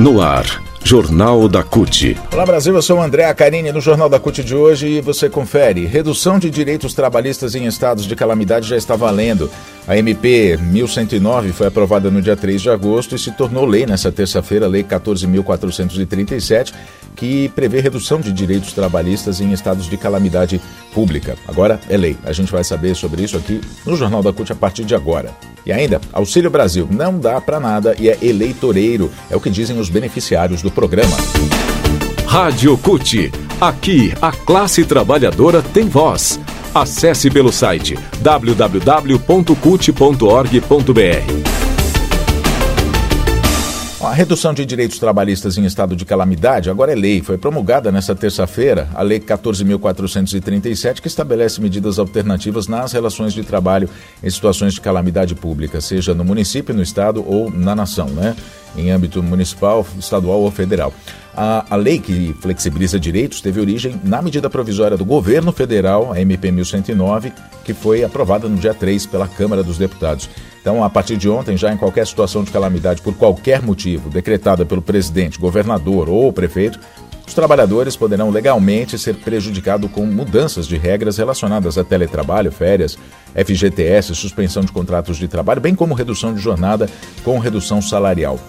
No ar, Jornal da CUT. Olá Brasil, eu sou o André Acarini no Jornal da CUT de hoje e você confere. Redução de direitos trabalhistas em estados de calamidade já está valendo. A MP 1109 foi aprovada no dia 3 de agosto e se tornou lei nessa terça-feira, Lei 14.437, que prevê redução de direitos trabalhistas em estados de calamidade pública. Agora é lei. A gente vai saber sobre isso aqui no Jornal da CUT a partir de agora. E ainda, Auxílio Brasil não dá para nada e é eleitoreiro, é o que dizem os beneficiários do programa. Rádio CUT. Aqui, a classe trabalhadora tem voz. Acesse pelo site www.cut.org.br. A redução de direitos trabalhistas em estado de calamidade agora é lei. Foi promulgada nesta terça-feira a Lei 14.437, que estabelece medidas alternativas nas relações de trabalho em situações de calamidade pública, seja no município, no estado ou na nação, né? em âmbito municipal, estadual ou federal. A, a lei que flexibiliza direitos teve origem na medida provisória do governo federal, a MP 1109, que foi aprovada no dia 3 pela Câmara dos Deputados. Então, a partir de ontem, já em qualquer situação de calamidade por qualquer motivo, decretada pelo presidente, governador ou prefeito, os trabalhadores poderão legalmente ser prejudicados com mudanças de regras relacionadas a teletrabalho, férias, FGTS, suspensão de contratos de trabalho, bem como redução de jornada com redução salarial.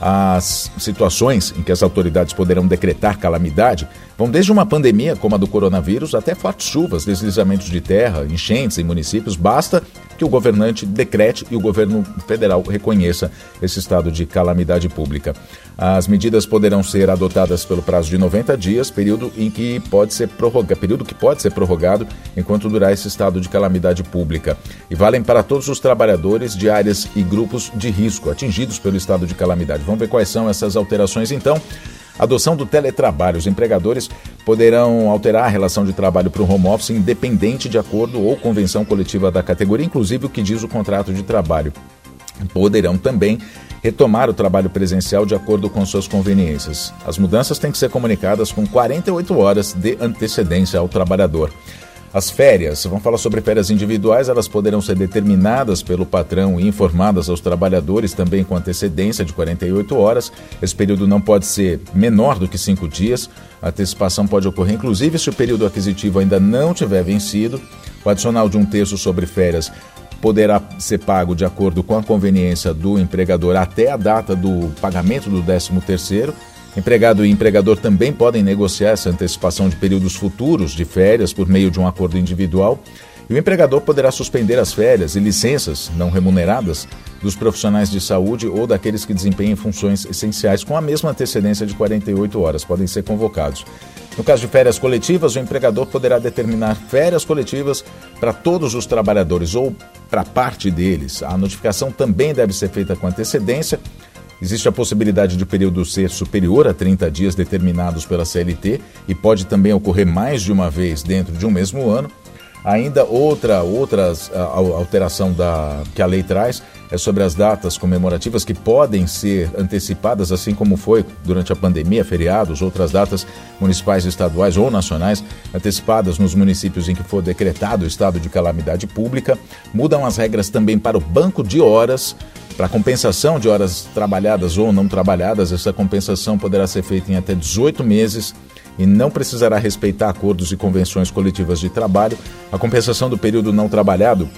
As situações em que as autoridades poderão decretar calamidade vão desde uma pandemia como a do coronavírus até fortes chuvas, deslizamentos de terra, enchentes em municípios. Basta que o governante decrete e o governo federal reconheça esse estado de calamidade pública. As medidas poderão ser adotadas pelo prazo de 90 dias, período em que pode ser prorrogado, período que pode ser prorrogado enquanto durar esse estado de calamidade pública. E valem para todos os trabalhadores de áreas e grupos de risco atingidos pelo estado de calamidade. Vamos ver quais são essas alterações então. Adoção do teletrabalho. Os empregadores poderão alterar a relação de trabalho para o home office independente de acordo ou convenção coletiva da categoria, inclusive o que diz o contrato de trabalho. Poderão também retomar o trabalho presencial de acordo com suas conveniências. As mudanças têm que ser comunicadas com 48 horas de antecedência ao trabalhador. As férias, vamos falar sobre férias individuais, elas poderão ser determinadas pelo patrão e informadas aos trabalhadores também com antecedência de 48 horas. Esse período não pode ser menor do que cinco dias. A antecipação pode ocorrer, inclusive, se o período aquisitivo ainda não tiver vencido. O adicional de um terço sobre férias poderá ser pago de acordo com a conveniência do empregador até a data do pagamento do 13 terceiro. Empregado e empregador também podem negociar essa antecipação de períodos futuros de férias por meio de um acordo individual. E o empregador poderá suspender as férias e licenças não remuneradas dos profissionais de saúde ou daqueles que desempenhem funções essenciais com a mesma antecedência de 48 horas. Podem ser convocados. No caso de férias coletivas, o empregador poderá determinar férias coletivas para todos os trabalhadores ou para parte deles. A notificação também deve ser feita com antecedência Existe a possibilidade de o período ser superior a 30 dias determinados pela CLT e pode também ocorrer mais de uma vez dentro de um mesmo ano. Ainda outra outras a, alteração da, que a lei traz é sobre as datas comemorativas que podem ser antecipadas, assim como foi durante a pandemia, feriados, outras datas municipais, estaduais ou nacionais, antecipadas nos municípios em que for decretado o estado de calamidade pública. Mudam as regras também para o banco de horas para compensação de horas trabalhadas ou não trabalhadas, essa compensação poderá ser feita em até 18 meses e não precisará respeitar acordos e convenções coletivas de trabalho. A compensação do período não trabalhado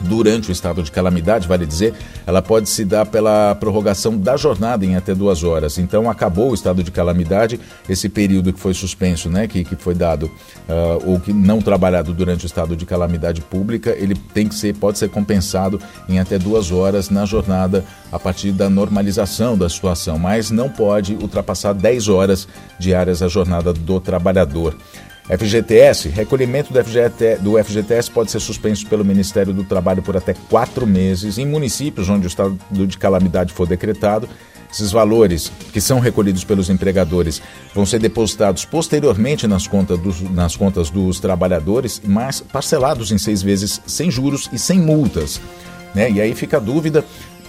durante o estado de calamidade, vale dizer, ela pode se dar pela prorrogação da jornada em até duas horas. Então, acabou o estado de calamidade, esse período que foi suspenso, né, que, que foi dado uh, ou que não trabalhado durante o estado de calamidade pública, ele tem que ser, pode ser compensado em até duas horas na jornada a partir da normalização da situação, mas não pode ultrapassar 10 horas diárias a jornada do trabalhador. FGTS, recolhimento do, do FGTS pode ser suspenso pelo Ministério do Trabalho por até quatro meses em municípios onde o estado de calamidade for decretado. Esses valores que são recolhidos pelos empregadores vão ser depositados posteriormente nas contas dos, nas contas dos trabalhadores, mas parcelados em seis vezes sem juros e sem multas. Né? E aí fica a dúvida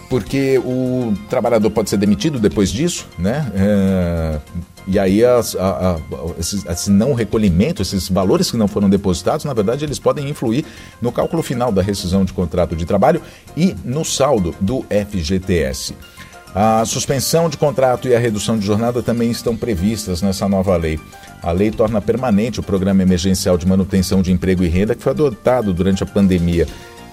porque o trabalhador pode ser demitido depois disso, né? É, e aí as, a, a, esses, esse não recolhimento, esses valores que não foram depositados, na verdade, eles podem influir no cálculo final da rescisão de contrato de trabalho e no saldo do FGTS. A suspensão de contrato e a redução de jornada também estão previstas nessa nova lei. A lei torna permanente o Programa Emergencial de Manutenção de Emprego e Renda que foi adotado durante a pandemia.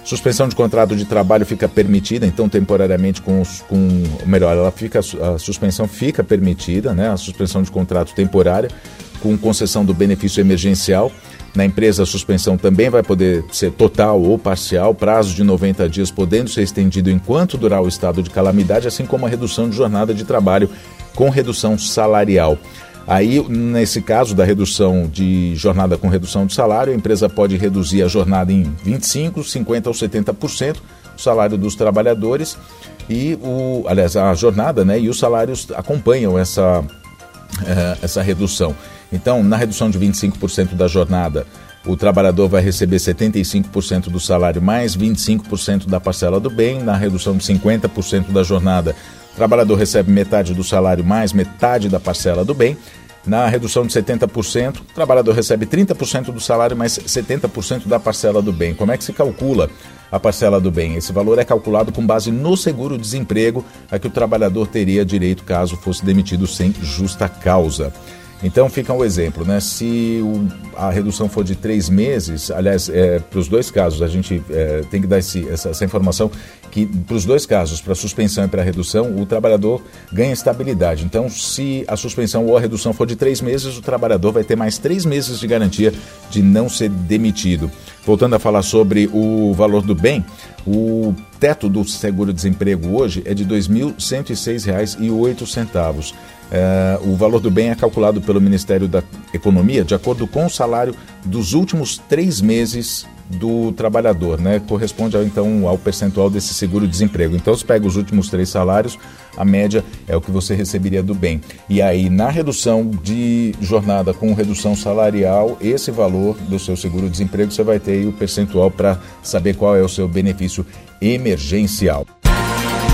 Suspensão de contrato de trabalho fica permitida, então temporariamente com, com melhor, ela fica a suspensão fica permitida, né? A suspensão de contrato temporária com concessão do benefício emergencial. Na empresa, a suspensão também vai poder ser total ou parcial, prazo de 90 dias podendo ser estendido enquanto durar o estado de calamidade, assim como a redução de jornada de trabalho com redução salarial. Aí, nesse caso da redução de jornada com redução de salário, a empresa pode reduzir a jornada em 25%, 50% ou 70%, o salário dos trabalhadores e o, aliás, a jornada, né? E os salários acompanham essa, eh, essa redução. Então, na redução de 25% da jornada, o trabalhador vai receber 75% do salário mais 25% da parcela do bem. Na redução de 50% da jornada, o trabalhador recebe metade do salário mais metade da parcela do bem. Na redução de 70%, o trabalhador recebe 30% do salário mais 70% da parcela do bem. Como é que se calcula a parcela do bem? Esse valor é calculado com base no seguro-desemprego a que o trabalhador teria direito caso fosse demitido sem justa causa. Então fica um exemplo, né? Se o, a redução for de três meses, aliás, é, para os dois casos, a gente é, tem que dar esse, essa, essa, informação que para os dois casos, para a suspensão e para a redução, o trabalhador ganha estabilidade. Então, se a suspensão ou a redução for de três meses, o trabalhador vai ter mais três meses de garantia de não ser demitido. Voltando a falar sobre o valor do bem, o teto do seguro-desemprego hoje é de R$ 2.106,08. É, o valor do bem é calculado pelo Ministério da Economia de acordo com o salário dos últimos três meses do trabalhador, né? Corresponde então ao percentual desse seguro-desemprego. Então, se pega os últimos três salários, a média é o que você receberia do bem. E aí, na redução de jornada com redução salarial, esse valor do seu seguro-desemprego, você vai ter o percentual para saber qual é o seu benefício emergencial.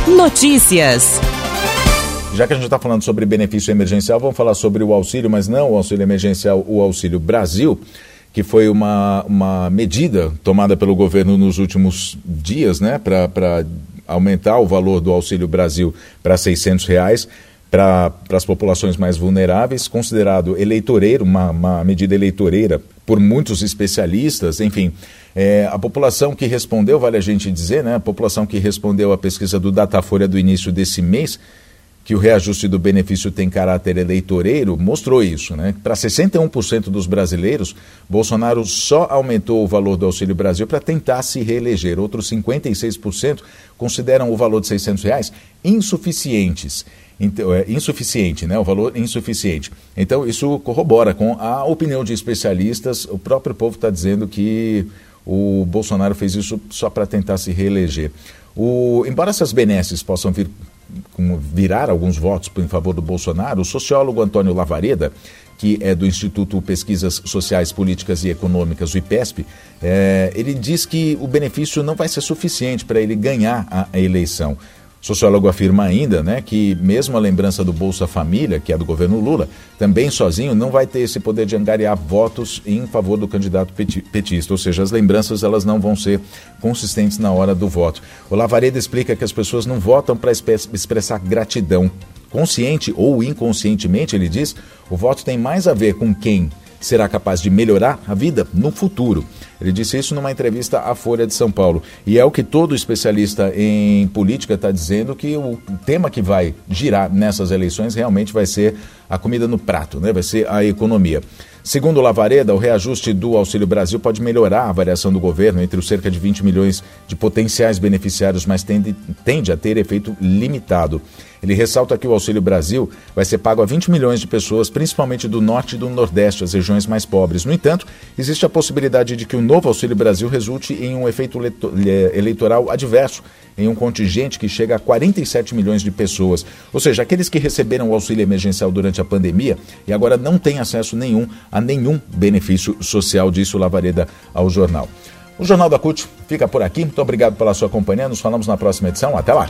Notícias. Já que a gente está falando sobre benefício emergencial, vamos falar sobre o auxílio, mas não o auxílio emergencial, o Auxílio Brasil, que foi uma, uma medida tomada pelo governo nos últimos dias, né, para aumentar o valor do Auxílio Brasil para 600 reais para as populações mais vulneráveis, considerado eleitoreiro, uma, uma medida eleitoreira por muitos especialistas, enfim. É, a população que respondeu, vale a gente dizer, né, a população que respondeu à pesquisa do Datafolha do início desse mês, que o reajuste do benefício tem caráter eleitoreiro, mostrou isso. Né? Para 61% dos brasileiros, Bolsonaro só aumentou o valor do Auxílio Brasil para tentar se reeleger. Outros 56% consideram o valor de 600 reais insuficientes. Então, é insuficiente, né? O valor insuficiente. Então, isso corrobora com a opinião de especialistas. O próprio povo está dizendo que o Bolsonaro fez isso só para tentar se reeleger. O, embora essas benesses possam vir virar alguns votos em favor do Bolsonaro, o sociólogo Antônio Lavareda, que é do Instituto Pesquisas Sociais, Políticas e Econômicas, o IPESP, é, ele diz que o benefício não vai ser suficiente para ele ganhar a eleição. O sociólogo afirma ainda né, que, mesmo a lembrança do Bolsa Família, que é do governo Lula, também sozinho não vai ter esse poder de angariar votos em favor do candidato petista, ou seja, as lembranças elas não vão ser consistentes na hora do voto. O Lavareda explica que as pessoas não votam para expressar gratidão. Consciente ou inconscientemente, ele diz, o voto tem mais a ver com quem será capaz de melhorar a vida no futuro. Ele disse isso numa entrevista à Folha de São Paulo. E é o que todo especialista em política está dizendo que o tema que vai girar nessas eleições realmente vai ser a comida no prato, né? vai ser a economia. Segundo Lavareda, o reajuste do Auxílio Brasil pode melhorar a variação do governo entre os cerca de 20 milhões de potenciais beneficiários, mas tende, tende a ter efeito limitado. Ele ressalta que o Auxílio Brasil vai ser pago a 20 milhões de pessoas, principalmente do norte e do nordeste, as regiões mais pobres. No entanto, existe a possibilidade de que o novo Auxílio Brasil resulte em um efeito eleitoral adverso em um contingente que chega a 47 milhões de pessoas. Ou seja, aqueles que receberam o auxílio emergencial durante a pandemia e agora não têm acesso nenhum a nenhum benefício social, disse o Lavareda ao jornal. O Jornal da CUT fica por aqui. Muito obrigado pela sua companhia. Nos falamos na próxima edição. Até lá.